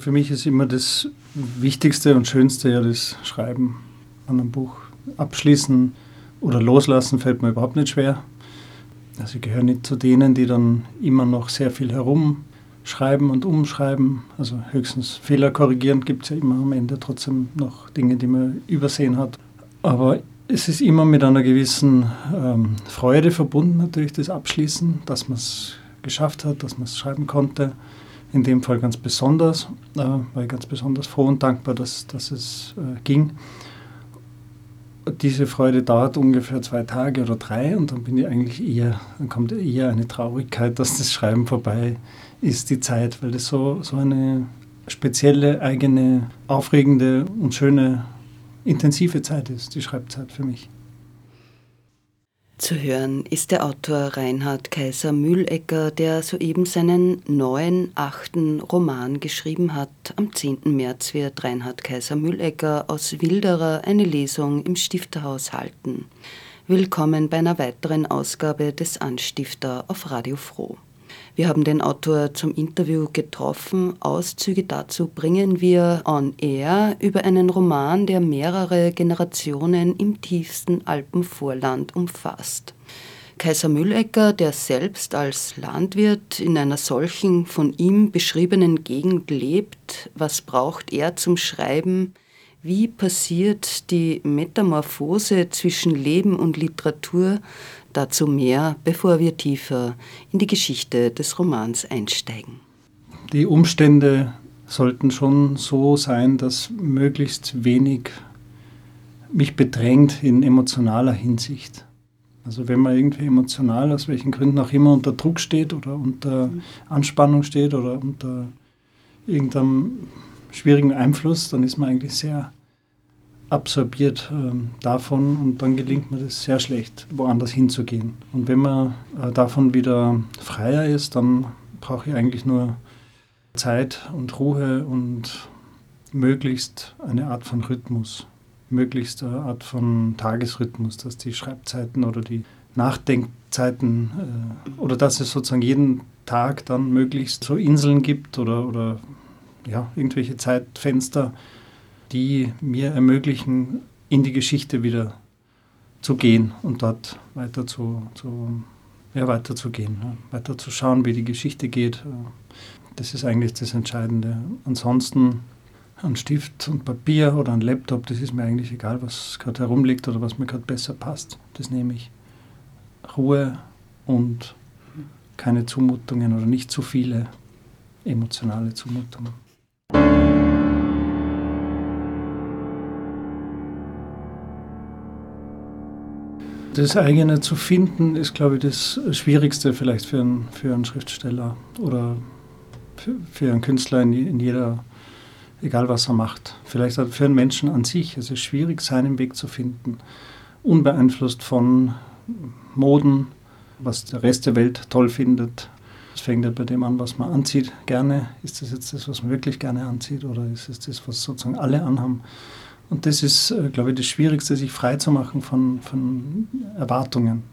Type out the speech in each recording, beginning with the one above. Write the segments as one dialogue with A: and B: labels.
A: Für mich ist immer das Wichtigste und Schönste ja das Schreiben an einem Buch. Abschließen oder loslassen fällt mir überhaupt nicht schwer. Also ich gehöre nicht zu denen, die dann immer noch sehr viel herumschreiben und umschreiben. Also höchstens Fehler korrigieren gibt es ja immer am Ende trotzdem noch Dinge, die man übersehen hat. Aber es ist immer mit einer gewissen ähm, Freude verbunden, natürlich das Abschließen, dass man es geschafft hat, dass man es schreiben konnte in dem Fall ganz besonders, äh, war ich ganz besonders froh und dankbar, dass, dass es äh, ging. Diese Freude dauert ungefähr zwei Tage oder drei und dann bin ich eigentlich eher, dann kommt eher eine Traurigkeit, dass das Schreiben vorbei ist, die Zeit, weil das so, so eine spezielle, eigene, aufregende und schöne, intensive Zeit ist, die Schreibzeit für mich.
B: Zu hören ist der Autor Reinhard Kaiser Mühlecker, der soeben seinen neuen achten Roman geschrieben hat. Am 10. März wird Reinhard Kaiser Mühlecker aus Wilderer eine Lesung im Stifterhaus halten. Willkommen bei einer weiteren Ausgabe des Anstifter auf Radio Froh. Wir haben den Autor zum Interview getroffen. Auszüge dazu bringen wir on air über einen Roman, der mehrere Generationen im tiefsten Alpenvorland umfasst. Kaiser Müllecker, der selbst als Landwirt in einer solchen von ihm beschriebenen Gegend lebt, was braucht er zum Schreiben? Wie passiert die Metamorphose zwischen Leben und Literatur? Dazu mehr, bevor wir tiefer in die Geschichte des Romans einsteigen.
A: Die Umstände sollten schon so sein, dass möglichst wenig mich bedrängt in emotionaler Hinsicht. Also wenn man irgendwie emotional, aus welchen Gründen auch immer, unter Druck steht oder unter Anspannung steht oder unter irgendeinem schwierigen Einfluss, dann ist man eigentlich sehr absorbiert äh, davon und dann gelingt mir das sehr schlecht, woanders hinzugehen. Und wenn man äh, davon wieder freier ist, dann brauche ich eigentlich nur Zeit und Ruhe und möglichst eine Art von Rhythmus, möglichst eine Art von Tagesrhythmus, dass die Schreibzeiten oder die Nachdenkzeiten äh, oder dass es sozusagen jeden Tag dann möglichst so Inseln gibt oder, oder ja, irgendwelche Zeitfenster, die mir ermöglichen, in die Geschichte wieder zu gehen und dort weiter zu, zu ja, weiter zu gehen, ja, weiter zu schauen, wie die Geschichte geht. Das ist eigentlich das Entscheidende. Ansonsten ein Stift und Papier oder ein Laptop, das ist mir eigentlich egal, was gerade herumliegt oder was mir gerade besser passt. Das nehme ich. Ruhe und keine Zumutungen oder nicht zu viele emotionale Zumutungen. Das eigene zu finden, ist, glaube ich, das Schwierigste vielleicht für einen, für einen Schriftsteller oder für, für einen Künstler in, in jeder, egal was er macht. Vielleicht für einen Menschen an sich. Es ist schwierig, seinen Weg zu finden, unbeeinflusst von Moden, was der Rest der Welt toll findet. Es fängt ja bei dem an, was man anzieht, gerne. Ist das jetzt das, was man wirklich gerne anzieht oder ist es das, was sozusagen alle anhaben? Und das ist, äh, glaube ich, das Schwierigste, sich frei zu machen von, von Erwartungen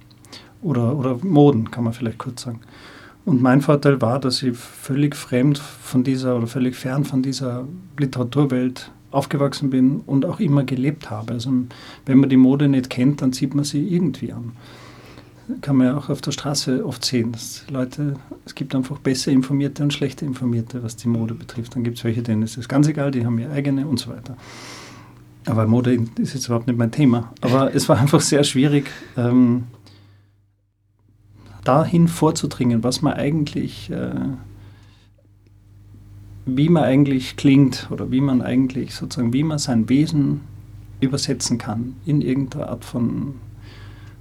A: oder, oder Moden, kann man vielleicht kurz sagen. Und mein Vorteil war, dass ich völlig fremd von dieser oder völlig fern von dieser Literaturwelt aufgewachsen bin und auch immer gelebt habe. Also wenn man die Mode nicht kennt, dann sieht man sie irgendwie an. Kann man ja auch auf der Straße oft sehen, dass Leute, es gibt einfach besser informierte und schlechter informierte, was die Mode betrifft. Dann gibt es welche, denen ist es ganz egal, die haben ihre eigene und so weiter. Aber Mode ist jetzt überhaupt nicht mein Thema. Aber es war einfach sehr schwierig, ähm, dahin vorzudringen, was man eigentlich, äh, wie man eigentlich klingt oder wie man eigentlich sozusagen, wie man sein Wesen übersetzen kann in irgendeiner Art von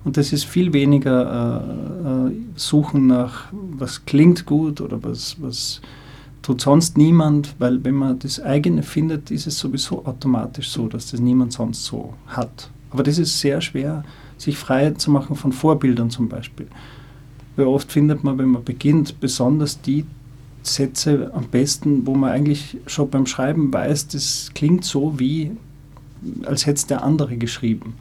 A: Und das ist viel weniger äh, äh, Suchen nach, was klingt gut oder was, was tut sonst niemand, weil wenn man das eigene findet, ist es sowieso automatisch so, dass das niemand sonst so hat. Aber das ist sehr schwer, sich frei zu machen von Vorbildern zum Beispiel. Weil oft findet man, wenn man beginnt, besonders die Sätze am besten, wo man eigentlich schon beim Schreiben weiß, das klingt so wie, als hätte es der andere geschrieben.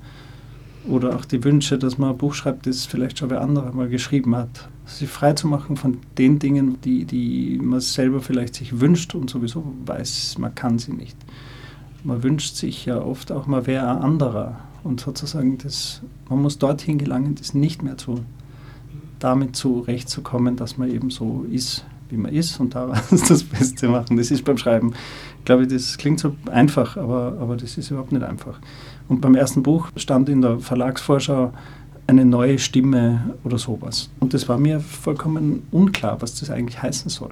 A: Oder auch die Wünsche, dass man ein Buch schreibt, das vielleicht schon wer andere mal geschrieben hat. Sich frei zu machen von den Dingen, die, die man selber vielleicht sich wünscht und sowieso weiß, man kann sie nicht. Man wünscht sich ja oft auch mal wer ein anderer. Und sozusagen, das, man muss dorthin gelangen, das nicht mehr zu, damit zurechtzukommen, dass man eben so ist, wie man ist und daraus das Beste machen. Das ist beim Schreiben, glaube ich, das klingt so einfach, aber, aber das ist überhaupt nicht einfach. Und beim ersten Buch stand in der Verlagsvorschau eine neue Stimme oder sowas. Und das war mir vollkommen unklar, was das eigentlich heißen soll.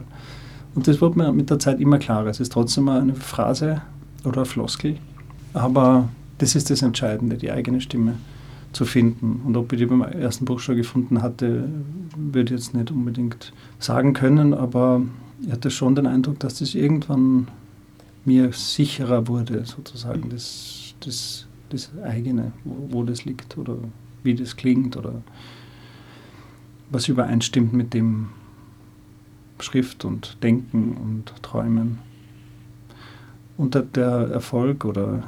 A: Und das wurde mir mit der Zeit immer klarer. Es ist trotzdem eine Phrase oder eine Floskel, aber das ist das Entscheidende, die eigene Stimme zu finden. Und ob ich die beim ersten Buch schon gefunden hatte, würde ich jetzt nicht unbedingt sagen können, aber ich hatte schon den Eindruck, dass das irgendwann mir sicherer wurde, sozusagen, das, das, das eigene, wo, wo das liegt oder wie das klingt oder was übereinstimmt mit dem Schrift und Denken und Träumen. Und der Erfolg oder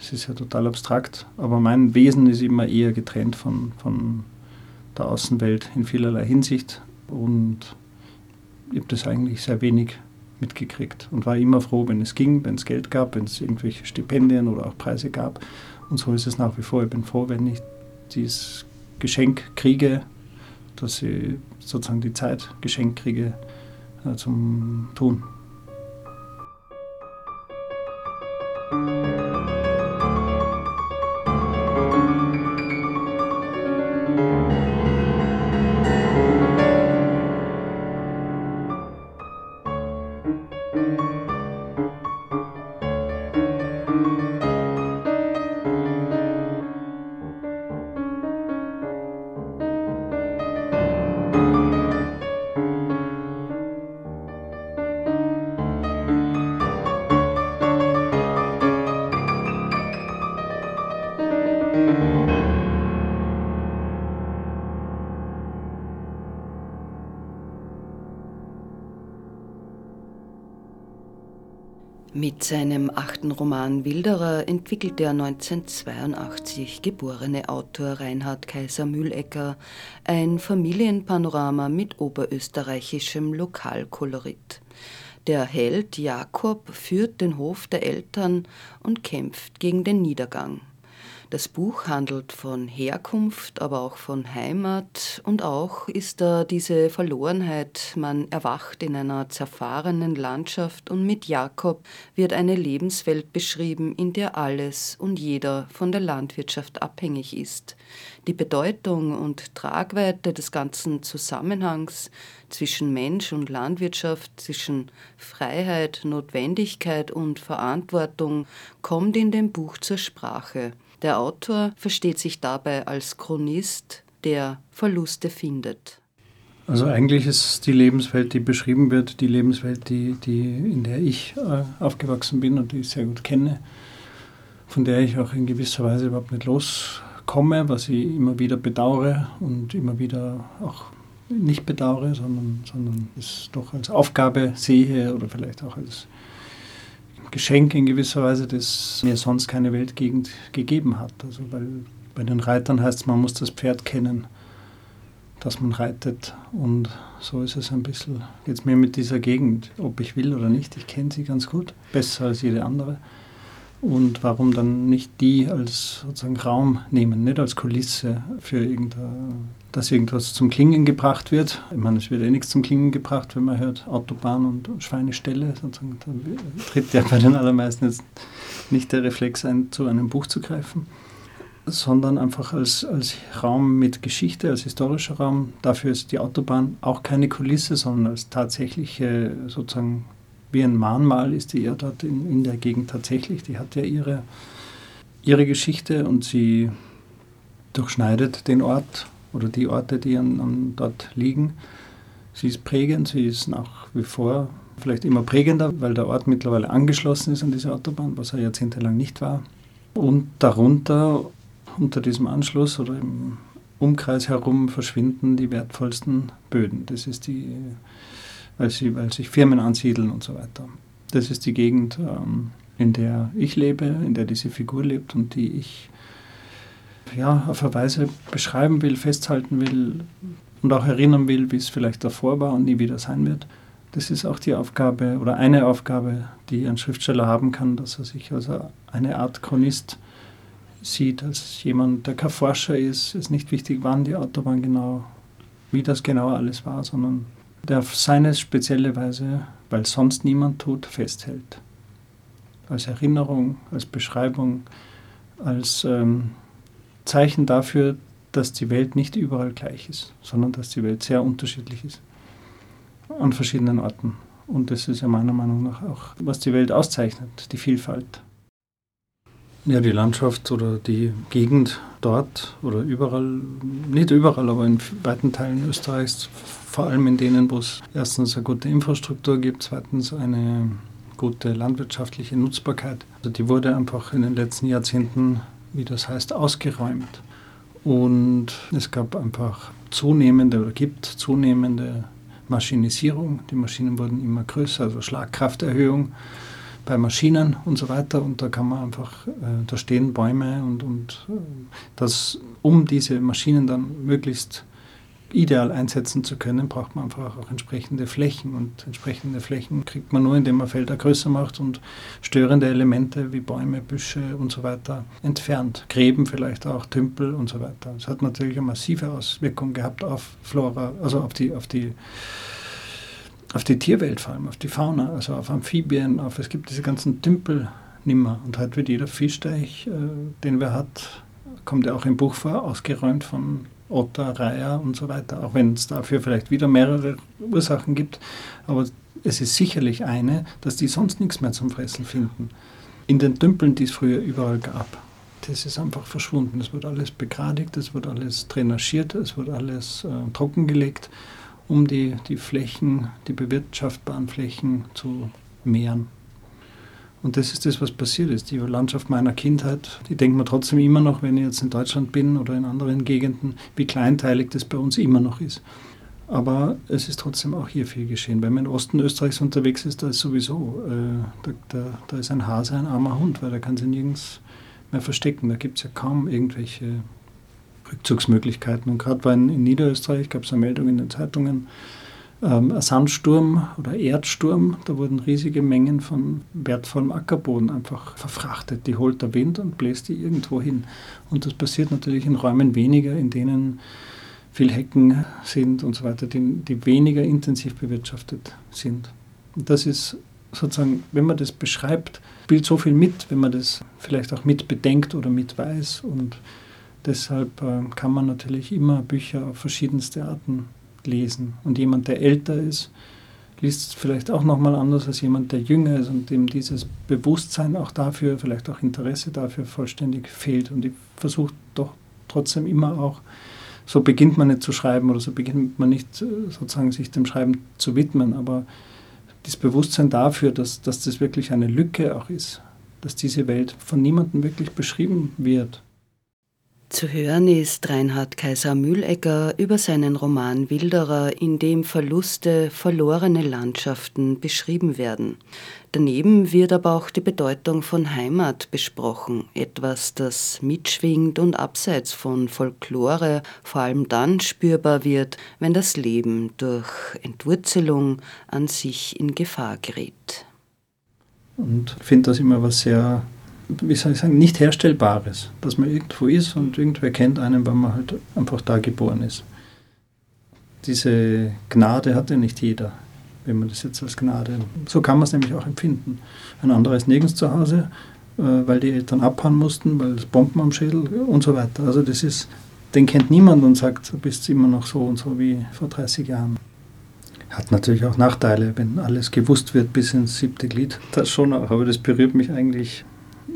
A: es ist ja total abstrakt, aber mein Wesen ist immer eher getrennt von, von der Außenwelt in vielerlei Hinsicht und ich habe das eigentlich sehr wenig mitgekriegt und war immer froh, wenn es ging, wenn es Geld gab, wenn es irgendwelche Stipendien oder auch Preise gab. Und so ist es nach wie vor. Ich bin froh, wenn ich dieses Geschenk kriege, dass ich sozusagen die Zeit geschenkt kriege äh, zum Tun.
B: Roman Wilderer entwickelte der 1982 geborene Autor Reinhard Kaiser Mühlecker ein Familienpanorama mit oberösterreichischem Lokalkolorit. Der Held Jakob führt den Hof der Eltern und kämpft gegen den Niedergang. Das Buch handelt von Herkunft, aber auch von Heimat und auch ist da diese Verlorenheit, man erwacht in einer zerfahrenen Landschaft und mit Jakob wird eine Lebenswelt beschrieben, in der alles und jeder von der Landwirtschaft abhängig ist. Die Bedeutung und Tragweite des ganzen Zusammenhangs zwischen Mensch und Landwirtschaft, zwischen Freiheit, Notwendigkeit und Verantwortung kommt in dem Buch zur Sprache. Der Autor versteht sich dabei als Chronist, der Verluste findet.
A: Also eigentlich ist die Lebenswelt, die beschrieben wird, die Lebenswelt, die, die, in der ich äh, aufgewachsen bin und die ich sehr gut kenne, von der ich auch in gewisser Weise überhaupt nicht loskomme, was ich immer wieder bedauere und immer wieder auch nicht bedauere, sondern, sondern es doch als Aufgabe sehe oder vielleicht auch als Geschenk in gewisser Weise, das mir sonst keine Weltgegend gegeben hat. Also weil bei den Reitern heißt es, man muss das Pferd kennen, das man reitet. Und so ist es ein bisschen jetzt mir mit dieser Gegend, ob ich will oder nicht. Ich kenne sie ganz gut, besser als jede andere. Und warum dann nicht die als sozusagen Raum nehmen, nicht als Kulisse für irgendein, dass irgendwas zum Klingen gebracht wird. Ich meine, es wird eh nichts zum Klingen gebracht, wenn man hört Autobahn und Schweineställe. Sozusagen, da tritt ja bei den allermeisten jetzt nicht der Reflex ein, zu einem Buch zu greifen, sondern einfach als, als Raum mit Geschichte, als historischer Raum. Dafür ist die Autobahn auch keine Kulisse, sondern als tatsächliche sozusagen wie ein Mahnmal ist die ja dort in, in der Gegend tatsächlich. Die hat ja ihre, ihre Geschichte und sie durchschneidet den Ort oder die Orte, die an, an dort liegen. Sie ist prägend, sie ist nach wie vor vielleicht immer prägender, weil der Ort mittlerweile angeschlossen ist an diese Autobahn, was er jahrzehntelang nicht war. Und darunter, unter diesem Anschluss oder im Umkreis herum, verschwinden die wertvollsten Böden. Das ist die, weil, sie, weil sich Firmen ansiedeln und so weiter. Das ist die Gegend, ähm, in der ich lebe, in der diese Figur lebt und die ich ja, auf eine Weise beschreiben will, festhalten will und auch erinnern will, wie es vielleicht davor war und nie wieder sein wird. Das ist auch die Aufgabe oder eine Aufgabe, die ein Schriftsteller haben kann, dass er sich als eine Art Chronist sieht, als jemand, der kein Forscher ist. Es ist nicht wichtig, wann die Autobahn genau, wie das genau alles war, sondern der auf seine spezielle Weise, weil sonst niemand tut, festhält. Als Erinnerung, als Beschreibung, als ähm, Zeichen dafür, dass die Welt nicht überall gleich ist, sondern dass die Welt sehr unterschiedlich ist an verschiedenen Orten. Und das ist ja meiner Meinung nach auch, was die Welt auszeichnet, die Vielfalt. Ja, die Landschaft oder die Gegend dort oder überall, nicht überall, aber in weiten Teilen Österreichs, vor allem in denen, wo es erstens eine gute Infrastruktur gibt, zweitens eine gute landwirtschaftliche Nutzbarkeit. Also die wurde einfach in den letzten Jahrzehnten, wie das heißt, ausgeräumt. Und es gab einfach zunehmende oder gibt zunehmende Maschinisierung. Die Maschinen wurden immer größer, also Schlagkrafterhöhung bei Maschinen und so weiter. Und da kann man einfach, äh, da stehen Bäume und, und äh, das, um diese Maschinen dann möglichst ideal einsetzen zu können, braucht man einfach auch entsprechende Flächen. Und entsprechende Flächen kriegt man nur, indem man Felder größer macht und störende Elemente wie Bäume, Büsche und so weiter entfernt. Gräben vielleicht auch, Tümpel und so weiter. Das hat natürlich eine massive Auswirkung gehabt auf Flora, also auf die, auf die auf die Tierwelt vor allem, auf die Fauna, also auf Amphibien, auf es gibt diese ganzen Tümpel nimmer. Und heute wird jeder Fischteich, äh, den wir hat, kommt ja auch im Buch vor, ausgeräumt von Otter, Reiher und so weiter, auch wenn es dafür vielleicht wieder mehrere Ursachen gibt. Aber es ist sicherlich eine, dass die sonst nichts mehr zum Fressen finden. In den Tümpeln, die es früher überall gab. Das ist einfach verschwunden. Es wird alles begradigt, es wird alles drainagiert, es wird alles äh, trockengelegt, um die, die Flächen, die bewirtschaftbaren Flächen zu mehren. Und das ist das, was passiert ist. Die Landschaft meiner Kindheit, die denkt man trotzdem immer noch, wenn ich jetzt in Deutschland bin oder in anderen Gegenden, wie kleinteilig das bei uns immer noch ist. Aber es ist trotzdem auch hier viel geschehen. Wenn man im Osten Österreichs unterwegs ist, da ist sowieso, äh, da, da, da, ist ein Hase ein armer Hund, weil da kann sie nirgends mehr verstecken. Da gibt es ja kaum irgendwelche Rückzugsmöglichkeiten. Und gerade in, in Niederösterreich gab es eine Meldung in den Zeitungen, ähm, ein Sandsturm oder Erdsturm. Da wurden riesige Mengen von wertvollem Ackerboden einfach verfrachtet. Die holt der Wind und bläst die irgendwo hin. Und das passiert natürlich in Räumen weniger, in denen viel Hecken sind und so weiter, die, die weniger intensiv bewirtschaftet sind. Und das ist sozusagen, wenn man das beschreibt, spielt so viel mit, wenn man das vielleicht auch mit bedenkt oder mit weiß. Und deshalb äh, kann man natürlich immer Bücher auf verschiedenste Arten lesen. Und jemand, der älter ist, liest es vielleicht auch nochmal anders als jemand, der jünger ist und dem dieses Bewusstsein auch dafür, vielleicht auch Interesse dafür vollständig fehlt. Und ich versuche doch trotzdem immer auch, so beginnt man nicht zu schreiben oder so beginnt man nicht äh, sozusagen sich dem Schreiben zu widmen, aber das Bewusstsein dafür, dass, dass das wirklich eine Lücke auch ist, dass diese Welt von niemandem wirklich beschrieben wird
B: zu hören ist Reinhard Kaiser Mühlegger über seinen Roman Wilderer, in dem Verluste, verlorene Landschaften beschrieben werden. Daneben wird aber auch die Bedeutung von Heimat besprochen, etwas, das mitschwingt und abseits von Folklore vor allem dann spürbar wird, wenn das Leben durch Entwurzelung an sich in Gefahr gerät.
A: Und finde das immer was sehr wie soll ich sagen, nicht Herstellbares, dass man irgendwo ist und irgendwer kennt einen, weil man halt einfach da geboren ist. Diese Gnade hat ja nicht jeder, wenn man das jetzt als Gnade. So kann man es nämlich auch empfinden. Ein anderer ist nirgends zu Hause, äh, weil die Eltern abhauen mussten, weil es Bomben am Schädel und so weiter. Also das ist, den kennt niemand und sagt, du bist immer noch so und so wie vor 30 Jahren. Hat natürlich auch Nachteile, wenn alles gewusst wird bis ins siebte Glied. Das schon auch, aber das berührt mich eigentlich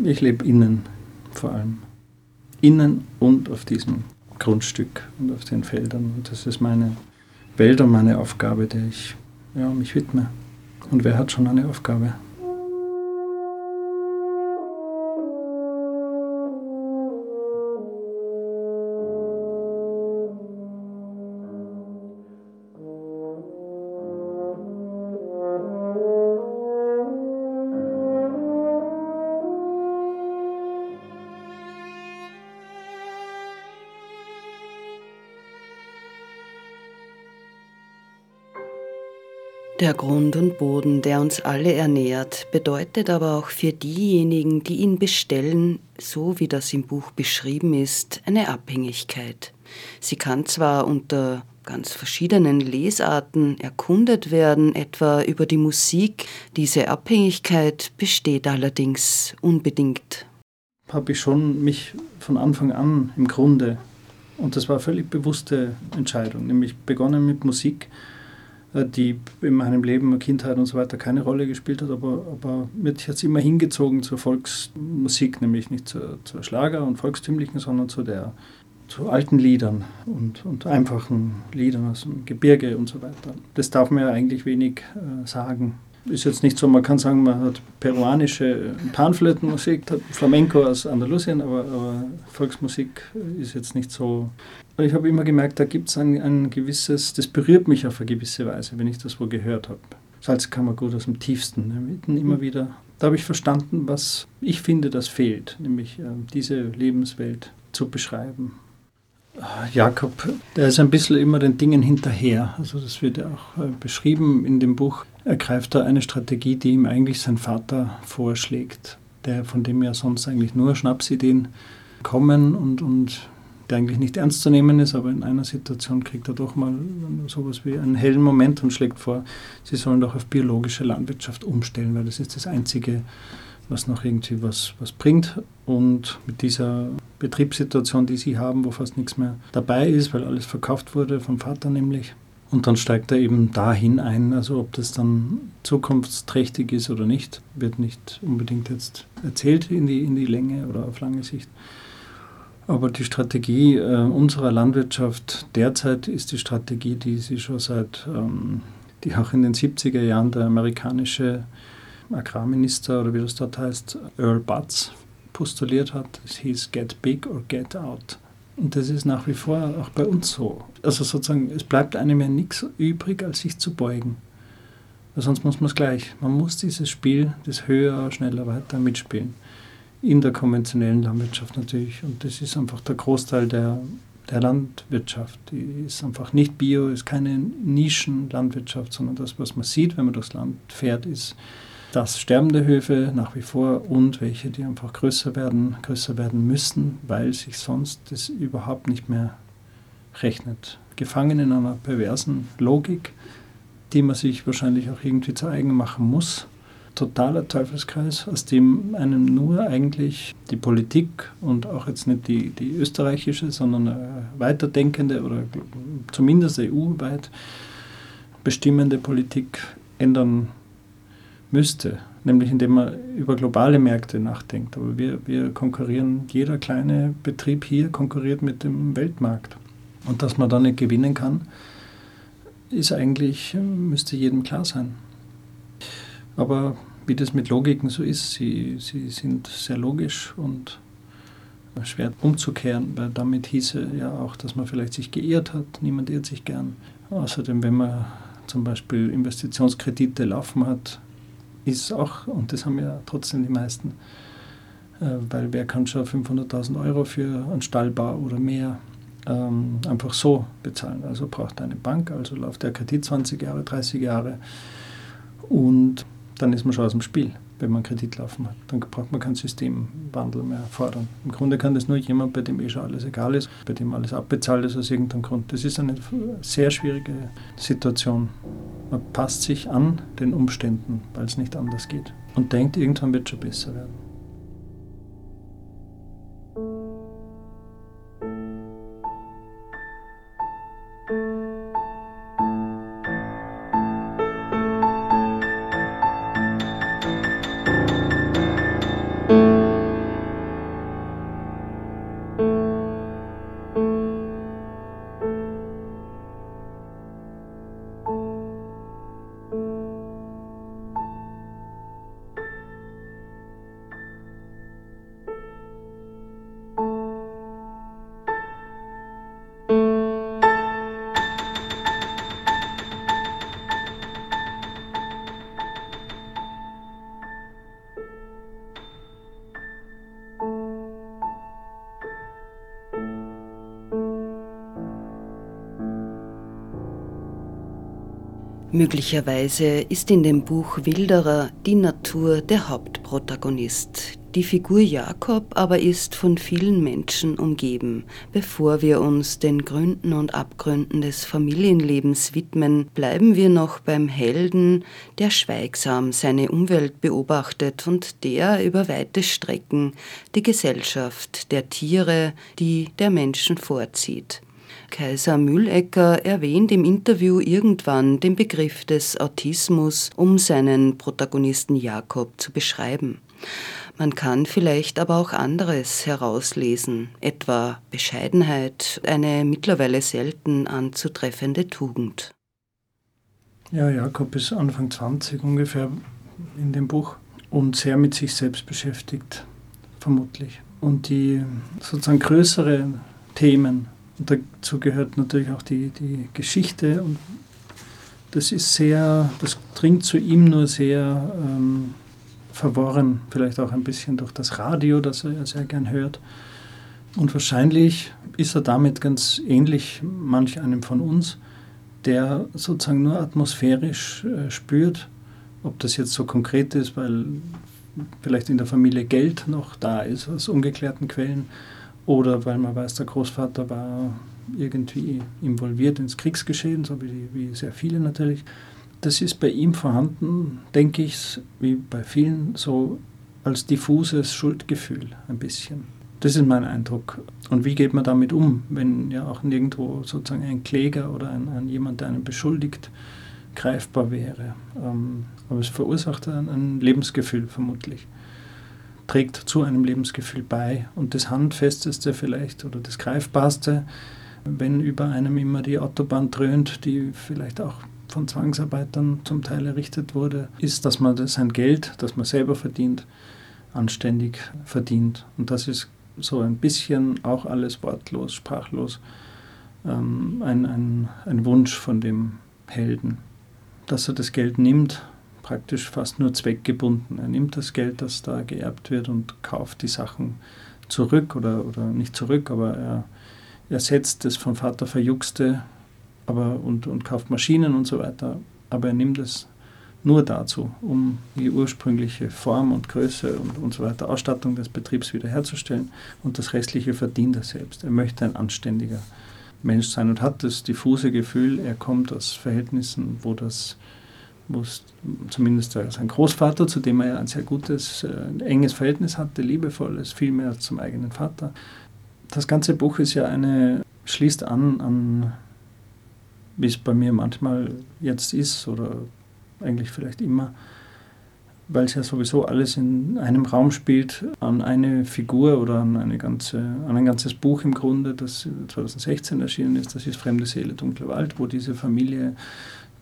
A: ich lebe innen vor allem. innen und auf diesem Grundstück und auf den Feldern. Und das ist meine Welt und meine Aufgabe, der ich ja, mich widme. Und wer hat schon eine Aufgabe?
B: Der Grund und Boden, der uns alle ernährt, bedeutet aber auch für diejenigen, die ihn bestellen, so wie das im Buch beschrieben ist, eine Abhängigkeit. Sie kann zwar unter ganz verschiedenen Lesarten erkundet werden, etwa über die Musik, diese Abhängigkeit besteht allerdings unbedingt.
A: Habe ich schon mich von Anfang an im Grunde, und das war eine völlig bewusste Entscheidung, nämlich begonnen mit Musik die in meinem Leben, Kindheit und so weiter keine Rolle gespielt hat, aber, aber mich hat es immer hingezogen zur Volksmusik, nämlich nicht zur, zur Schlager- und Volkstümlichen, sondern zu der zu alten Liedern und, und einfachen Liedern aus dem Gebirge und so weiter. Das darf man ja eigentlich wenig äh, sagen ist jetzt nicht so, man kann sagen, man hat peruanische Panflötenmusik, hat Flamenco aus Andalusien, aber, aber, Volksmusik ist jetzt nicht so. Ich habe immer gemerkt, da gibt es ein, ein gewisses, das berührt mich auf eine gewisse Weise, wenn ich das wo gehört habe. Salzkammergut aus dem tiefsten, ne, immer wieder. Da habe ich verstanden, was ich finde, das fehlt, nämlich äh, diese Lebenswelt zu beschreiben. Jakob, der ist ein bisschen immer den Dingen hinterher. Also das wird ja auch äh, beschrieben in dem Buch. Ergreift er eine Strategie, die ihm eigentlich sein Vater vorschlägt, der von dem ja sonst eigentlich nur Schnapsideen kommen und, und der eigentlich nicht ernst zu nehmen ist, aber in einer Situation kriegt er doch mal sowas wie einen hellen Moment und schlägt vor, sie sollen doch auf biologische Landwirtschaft umstellen, weil das ist das Einzige, was noch irgendwie was, was bringt. Und mit dieser Betriebssituation, die sie haben, wo fast nichts mehr dabei ist, weil alles verkauft wurde, vom Vater nämlich. Und dann steigt er eben dahin ein, also ob das dann zukunftsträchtig ist oder nicht, wird nicht unbedingt jetzt erzählt in die, in die Länge oder auf lange Sicht. Aber die Strategie äh, unserer Landwirtschaft derzeit ist die Strategie, die sie schon seit, ähm, die auch in den 70er Jahren der amerikanische Agrarminister oder wie das dort heißt, Earl Butz postuliert hat. Es hieß Get Big or Get Out. Und das ist nach wie vor auch bei uns so. Also sozusagen, es bleibt einem ja nichts übrig, als sich zu beugen. Weil sonst muss man es gleich. Man muss dieses Spiel, das höher, schneller, weiter mitspielen. In der konventionellen Landwirtschaft natürlich. Und das ist einfach der Großteil der, der Landwirtschaft. Die ist einfach nicht bio, ist keine Nischenlandwirtschaft, sondern das, was man sieht, wenn man durchs Land fährt, ist dass sterbende Höfe nach wie vor und welche, die einfach größer werden, größer werden müssen, weil sich sonst das überhaupt nicht mehr rechnet. Gefangen in einer perversen Logik, die man sich wahrscheinlich auch irgendwie zu eigen machen muss. Totaler Teufelskreis, aus dem einem nur eigentlich die Politik und auch jetzt nicht die, die österreichische, sondern eine weiterdenkende oder zumindest EU-weit bestimmende Politik ändern müsste, nämlich indem man über globale Märkte nachdenkt. Aber wir, wir konkurrieren, jeder kleine Betrieb hier konkurriert mit dem Weltmarkt. Und dass man da nicht gewinnen kann, ist eigentlich, müsste jedem klar sein. Aber wie das mit Logiken so ist, sie, sie sind sehr logisch und schwer umzukehren, weil damit hieße ja auch, dass man vielleicht sich geirrt hat. Niemand irrt sich gern. Außerdem, wenn man zum Beispiel Investitionskredite laufen hat, ist auch, und das haben ja trotzdem die meisten, äh, weil wer kann schon 500.000 Euro für einen Stallbau oder mehr ähm, einfach so bezahlen. Also braucht eine Bank, also läuft der Kredit 20 Jahre, 30 Jahre und dann ist man schon aus dem Spiel, wenn man Kredit laufen hat. Dann braucht man keinen Systemwandel mehr fordern. Im Grunde kann das nur jemand, bei dem eh schon alles egal ist, bei dem alles abbezahlt ist aus irgendeinem Grund. Das ist eine sehr schwierige Situation. Man passt sich an den Umständen, weil es nicht anders geht. Und denkt, irgendwann wird es schon besser werden.
B: Möglicherweise ist in dem Buch Wilderer die Natur der Hauptprotagonist. Die Figur Jakob aber ist von vielen Menschen umgeben. Bevor wir uns den Gründen und Abgründen des Familienlebens widmen, bleiben wir noch beim Helden, der schweigsam seine Umwelt beobachtet und der über weite Strecken die Gesellschaft der Tiere, die der Menschen vorzieht. Kaiser Mühlecker erwähnt im Interview irgendwann den Begriff des Autismus, um seinen Protagonisten Jakob zu beschreiben. Man kann vielleicht aber auch anderes herauslesen, etwa Bescheidenheit, eine mittlerweile selten anzutreffende Tugend.
A: Ja, Jakob ist Anfang 20 ungefähr in dem Buch und sehr mit sich selbst beschäftigt, vermutlich. Und die sozusagen größeren Themen und dazu gehört natürlich auch die, die Geschichte. Und das ist sehr, das dringt zu ihm nur sehr ähm, verworren, vielleicht auch ein bisschen durch das Radio, das er sehr gern hört. Und wahrscheinlich ist er damit ganz ähnlich manch einem von uns, der sozusagen nur atmosphärisch äh, spürt, ob das jetzt so konkret ist, weil vielleicht in der Familie Geld noch da ist aus ungeklärten Quellen oder weil man weiß, der Großvater war irgendwie involviert ins Kriegsgeschehen, so wie, wie sehr viele natürlich. Das ist bei ihm vorhanden, denke ich, wie bei vielen, so als diffuses Schuldgefühl ein bisschen. Das ist mein Eindruck. Und wie geht man damit um, wenn ja auch nirgendwo sozusagen ein Kläger oder ein, ein jemand, der einen beschuldigt, greifbar wäre. Ähm, aber es verursacht ein, ein Lebensgefühl vermutlich trägt zu einem Lebensgefühl bei. Und das Handfesteste vielleicht oder das Greifbarste, wenn über einem immer die Autobahn dröhnt, die vielleicht auch von Zwangsarbeitern zum Teil errichtet wurde, ist, dass man sein Geld, das man selber verdient, anständig verdient. Und das ist so ein bisschen auch alles wortlos, sprachlos, ähm, ein, ein, ein Wunsch von dem Helden, dass er das Geld nimmt praktisch fast nur zweckgebunden. Er nimmt das Geld, das da geerbt wird und kauft die Sachen zurück oder, oder nicht zurück, aber er, er setzt das vom Vater Verjuckste aber, und, und kauft Maschinen und so weiter. Aber er nimmt es nur dazu, um die ursprüngliche Form und Größe und, und so weiter, Ausstattung des Betriebs wiederherzustellen und das restliche verdient er selbst. Er möchte ein anständiger Mensch sein und hat das diffuse Gefühl, er kommt aus Verhältnissen, wo das wo es zumindest sein Großvater, zu dem er ein sehr gutes, äh, enges Verhältnis hatte, liebevolles, viel mehr zum eigenen Vater. Das ganze Buch ist ja eine, schließt an an, wie es bei mir manchmal jetzt ist oder eigentlich vielleicht immer, weil es ja sowieso alles in einem Raum spielt, an eine Figur oder an, eine ganze, an ein ganzes Buch im Grunde, das 2016 erschienen ist, das ist Fremde Seele, Dunkle Wald, wo diese Familie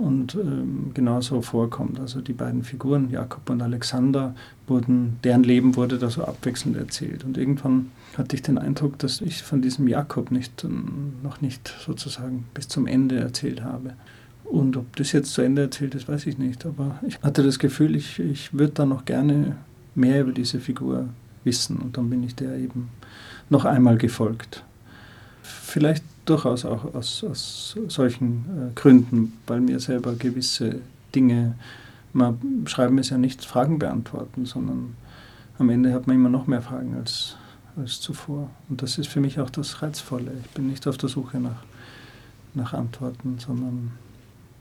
A: und ähm, genauso vorkommt. Also die beiden Figuren, Jakob und Alexander, wurden, deren Leben wurde da so abwechselnd erzählt. Und irgendwann hatte ich den Eindruck, dass ich von diesem Jakob nicht, ähm, noch nicht sozusagen bis zum Ende erzählt habe. Und ob das jetzt zu Ende erzählt ist, weiß ich nicht. Aber ich hatte das Gefühl, ich, ich würde da noch gerne mehr über diese Figur wissen. Und dann bin ich der eben noch einmal gefolgt. Vielleicht durchaus auch aus, aus solchen äh, Gründen, weil mir selber gewisse Dinge, man schreiben ist ja nicht Fragen beantworten, sondern am Ende hat man immer noch mehr Fragen als, als zuvor. Und das ist für mich auch das Reizvolle. Ich bin nicht auf der Suche nach, nach Antworten, sondern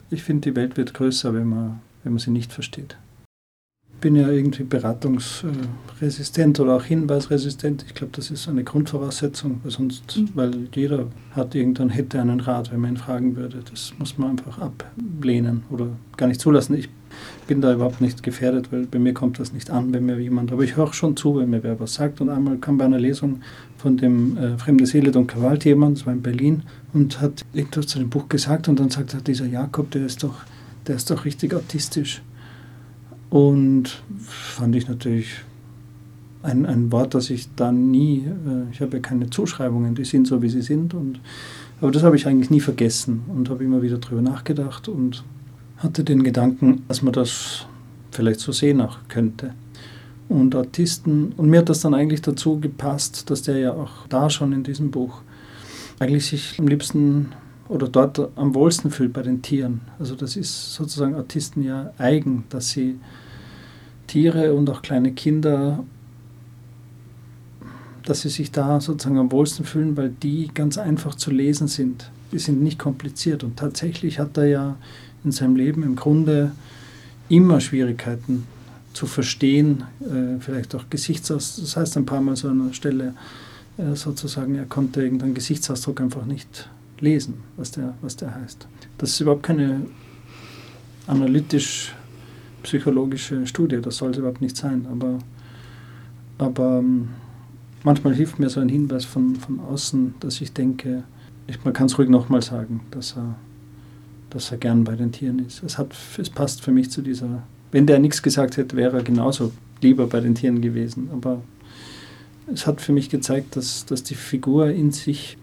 A: ich finde, die Welt wird größer, wenn man, wenn man sie nicht versteht bin ja irgendwie beratungsresistent oder auch hinweisresistent. Ich glaube, das ist eine Grundvoraussetzung, weil sonst, mhm. weil jeder hat irgendwann hätte einen Rat, wenn man ihn fragen würde. Das muss man einfach ablehnen oder gar nicht zulassen. Ich bin da überhaupt nicht gefährdet, weil bei mir kommt das nicht an, wenn mir jemand, aber ich höre schon zu, wenn mir wer was sagt. Und einmal kam bei einer Lesung von dem äh, Fremde Seele Don Cavalt jemand, das war in Berlin, und hat irgendwas zu dem Buch gesagt und dann sagt er, dieser Jakob, der ist doch, der ist doch richtig autistisch. Und fand ich natürlich ein, ein Wort, das ich da nie, äh, ich habe ja keine Zuschreibungen, die sind so, wie sie sind. Und, aber das habe ich eigentlich nie vergessen und habe immer wieder darüber nachgedacht und hatte den Gedanken, dass man das vielleicht so sehen auch könnte. Und Autisten, und mir hat das dann eigentlich dazu gepasst, dass der ja auch da schon in diesem Buch eigentlich sich am liebsten oder dort am wohlsten fühlt bei den Tieren. Also das ist sozusagen Autisten ja eigen, dass sie Tiere und auch kleine Kinder, dass sie sich da sozusagen am wohlsten fühlen, weil die ganz einfach zu lesen sind. Die sind nicht kompliziert. Und tatsächlich hat er ja in seinem Leben im Grunde immer Schwierigkeiten zu verstehen, äh, vielleicht auch Gesichtsausdruck. Das heißt ein paar Mal so an einer Stelle äh, sozusagen, er konnte irgendeinen Gesichtsausdruck einfach nicht lesen, was der, was der heißt. Das ist überhaupt keine analytisch-psychologische Studie, das soll es überhaupt nicht sein, aber, aber ähm, manchmal hilft mir so ein Hinweis von, von außen, dass ich denke, ich, man kann es ruhig nochmal sagen, dass er, dass er gern bei den Tieren ist. Es, hat, es passt für mich zu dieser, wenn der nichts gesagt hätte, wäre er genauso lieber bei den Tieren gewesen, aber es hat für mich gezeigt, dass, dass die Figur in sich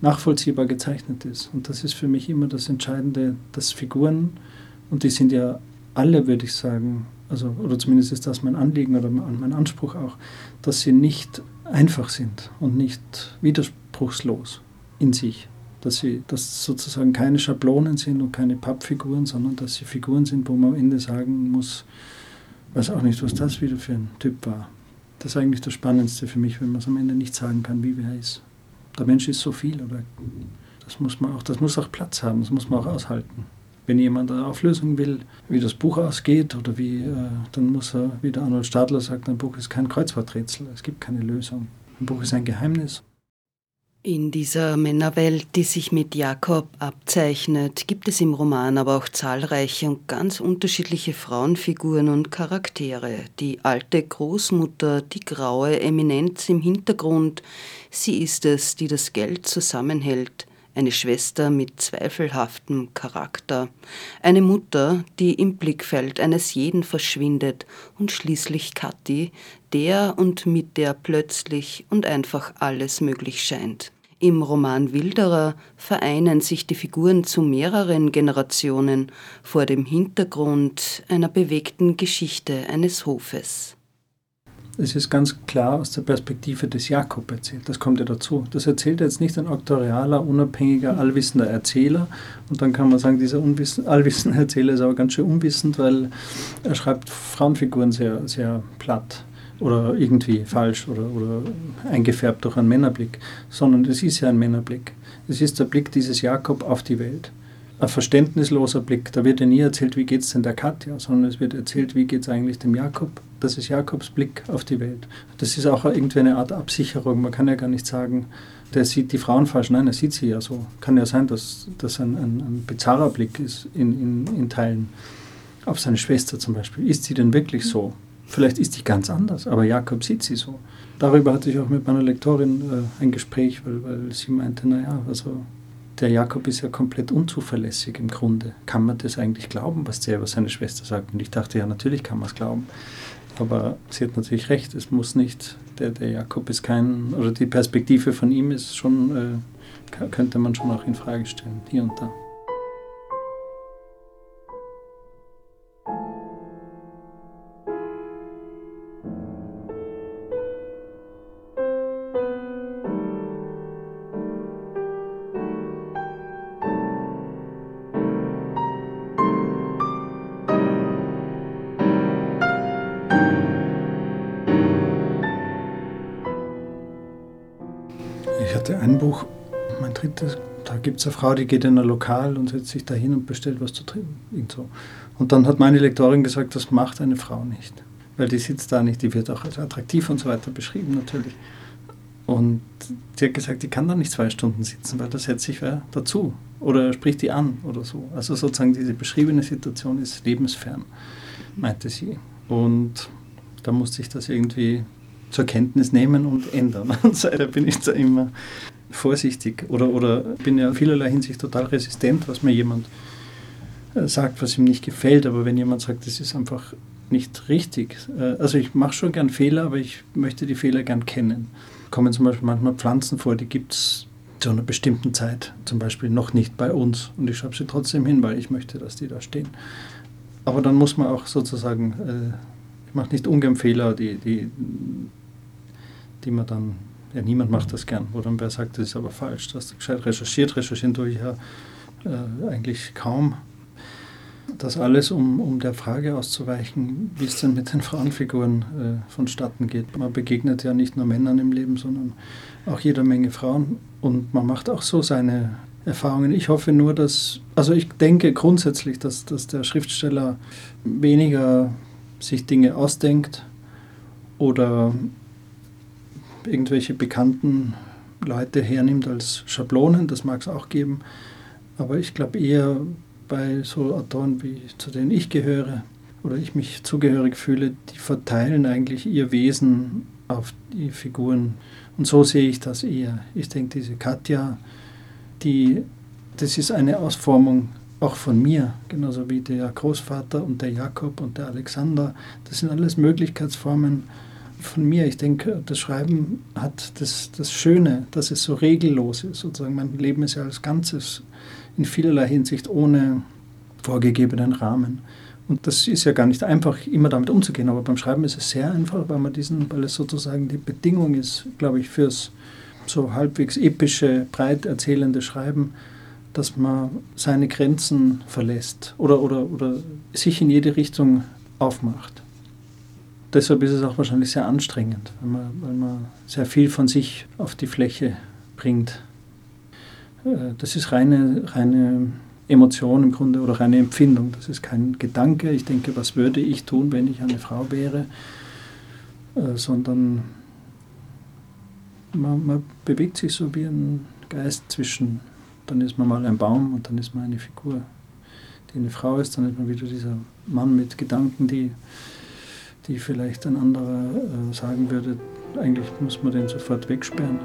A: nachvollziehbar gezeichnet ist. Und das ist für mich immer das Entscheidende, dass Figuren, und die sind ja alle, würde ich sagen, also, oder zumindest ist das mein Anliegen oder mein Anspruch auch, dass sie nicht einfach sind und nicht widerspruchslos in sich. Dass sie dass sozusagen keine Schablonen sind und keine Pappfiguren, sondern dass sie Figuren sind, wo man am Ende sagen muss, weiß auch nicht, was das wieder für ein Typ war. Das ist eigentlich das Spannendste für mich, wenn man es am Ende nicht sagen kann, wie wer ist. Der Mensch ist so viel, oder das muss man auch, das muss auch Platz haben, das muss man auch aushalten. Wenn jemand eine Auflösung will, wie das Buch ausgeht oder wie, äh, dann muss er, wie der Arnold Stadler sagt, ein Buch ist kein Kreuzworträtsel, es gibt keine Lösung. Ein Buch ist ein Geheimnis.
B: In dieser Männerwelt, die sich mit Jakob abzeichnet, gibt es im Roman aber auch zahlreiche und ganz unterschiedliche Frauenfiguren und Charaktere. Die alte Großmutter, die graue Eminenz im Hintergrund, sie ist es, die das Geld zusammenhält, eine Schwester mit zweifelhaftem Charakter, eine Mutter, die im Blickfeld eines jeden verschwindet und schließlich Kathi, der und mit der plötzlich und einfach alles möglich scheint. Im Roman Wilderer vereinen sich die Figuren zu mehreren Generationen vor dem Hintergrund einer bewegten Geschichte eines Hofes.
A: Es ist ganz klar aus der Perspektive des Jakob erzählt. Das kommt ja dazu. Das erzählt jetzt nicht ein auktorialer, unabhängiger, allwissender Erzähler. Und dann kann man sagen, dieser allwissende Erzähler ist aber ganz schön unwissend, weil er schreibt Frauenfiguren sehr, sehr platt oder irgendwie falsch oder, oder eingefärbt durch einen Männerblick, sondern es ist ja ein Männerblick. Es ist der Blick dieses Jakob auf die Welt. Ein verständnisloser Blick. Da wird ja nie erzählt, wie geht es denn der Katja, sondern es wird erzählt, wie geht es eigentlich dem Jakob. Das ist Jakobs Blick auf die Welt. Das ist auch irgendwie eine Art Absicherung. Man kann ja gar nicht sagen, der sieht die Frauen falsch. Nein, er sieht sie ja so. Kann ja sein, dass das ein, ein, ein bizarrer Blick ist in, in, in Teilen. Auf seine Schwester zum Beispiel. Ist sie denn wirklich so? Vielleicht ist die ganz anders, aber Jakob sieht sie so. Darüber hatte ich auch mit meiner Lektorin äh, ein Gespräch, weil, weil sie meinte, naja, also der Jakob ist ja komplett unzuverlässig im Grunde. Kann man das eigentlich glauben, was der über seine Schwester sagt? Und ich dachte, ja, natürlich kann man es glauben. Aber sie hat natürlich recht, es muss nicht, der, der Jakob ist kein, oder die Perspektive von ihm ist schon, äh, könnte man schon auch in Frage stellen, hier und da. Gibt es eine Frau, die geht in ein Lokal und setzt sich da hin und bestellt was zu trinken. Irgendso. Und dann hat meine Lektorin gesagt, das macht eine Frau nicht. Weil die sitzt da nicht, die wird auch als attraktiv und so weiter beschrieben natürlich. Und sie hat gesagt, die kann da nicht zwei Stunden sitzen, weil da setzt sich wer dazu oder spricht die an oder so. Also sozusagen diese beschriebene Situation ist lebensfern, meinte sie. Und da musste ich das irgendwie zur Kenntnis nehmen und ändern. Und seitdem bin ich da immer vorsichtig oder, oder bin ja in vielerlei Hinsicht total resistent, was mir jemand äh, sagt, was ihm nicht gefällt. Aber wenn jemand sagt, das ist einfach nicht richtig. Äh, also ich mache schon gern Fehler, aber ich möchte die Fehler gern kennen. Kommen zum Beispiel manchmal Pflanzen vor, die gibt es zu einer bestimmten Zeit zum Beispiel noch nicht bei uns. Und ich schreibe sie trotzdem hin, weil ich möchte, dass die da stehen. Aber dann muss man auch sozusagen, äh, ich mache nicht ungern Fehler, die, die, die man dann Ja, niemand macht das gern. Wer sagt, das ist aber falsch, du hast gescheit recherchiert, recherchieren tue ich ja äh, eigentlich kaum. Das alles, um, um der Frage auszuweichen, wie es denn mit den Frauenfiguren äh, vonstatten geht. Man begegnet ja nicht nur Männern im Leben, sondern auch jeder Menge Frauen. Und man macht auch so seine Erfahrungen. Ich hoffe nur, dass, also ich denke grundsätzlich, dass, dass der Schriftsteller weniger sich Dinge ausdenkt oder irgendwelche bekannten Leute hernimmt als Schablonen, das mag es auch geben, aber ich glaube eher bei so Autoren, wie zu denen ich gehöre oder ich mich zugehörig fühle, die verteilen eigentlich ihr Wesen auf die Figuren. Und so sehe ich das eher. Ich denke, diese Katja, die, das ist eine Ausformung auch von mir, genauso wie der Großvater und der Jakob und der Alexander. Das sind alles Möglichkeitsformen von mir. Ich denke, das Schreiben hat das, das Schöne, dass es so regellos ist. Sozusagen, mein Leben ist ja als Ganzes in vielerlei Hinsicht ohne vorgegebenen Rahmen. Und das ist ja gar nicht einfach, immer damit umzugehen, aber beim Schreiben ist es sehr einfach, weil man diesen, weil es sozusagen die Bedingung ist, glaube ich, fürs so halbwegs epische, breit erzählende Schreiben, dass man seine Grenzen verlässt oder, oder, oder sich in jede Richtung aufmacht. Deshalb ist es auch wahrscheinlich sehr anstrengend, weil man, weil man sehr viel von sich auf die Fläche bringt. Äh, das ist reine, reine Emotion im Grunde oder reine Empfindung. Das ist kein Gedanke, ich denke, was würde ich tun, wenn ich eine Frau wäre, äh, sondern man, man bewegt sich so wie ein Geist zwischen, dann ist man mal ein Baum und dann ist man eine Figur, die eine Frau ist, dann ist man wieder dieser Mann mit Gedanken, die, die vielleicht ein anderer äh, sagen würde, eigentlich muss man den sofort wegsperren.